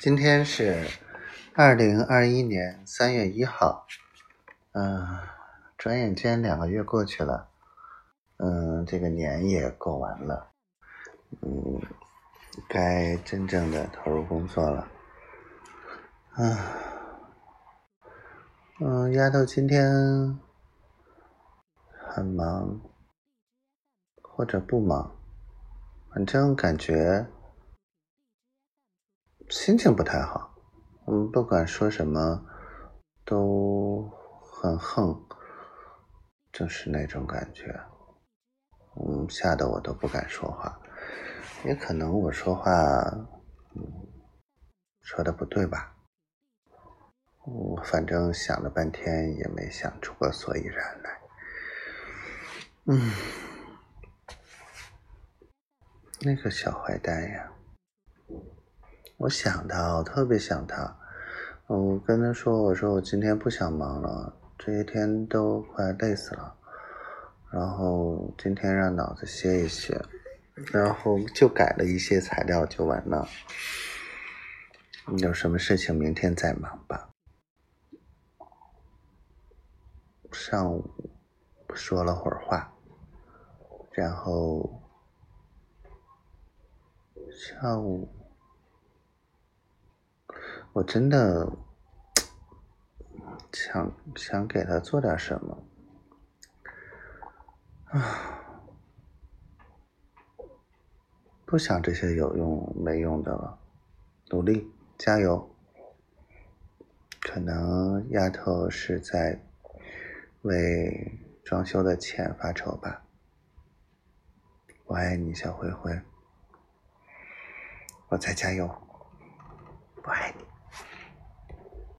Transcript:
今天是二零二一年三月一号，嗯，转眼间两个月过去了，嗯，这个年也过完了，嗯，该真正的投入工作了，嗯，嗯，丫头今天很忙，或者不忙，反正感觉。心情不太好，嗯，不管说什么都很横，就是那种感觉，嗯，吓得我都不敢说话。也可能我说话，说的不对吧？我，反正想了半天也没想出个所以然来。嗯，那个小坏蛋呀。我想他，我特别想他。我跟他说：“我说我今天不想忙了，这一天都快累死了。然后今天让脑子歇一歇，然后就改了一些材料就完了。有什么事情明天再忙吧。”上午说了会儿话，然后下午。我真的想想给他做点什么啊！不想这些有用没用的了，努力加油！可能丫头是在为装修的钱发愁吧。我爱你，小灰灰，我在加油，我爱你。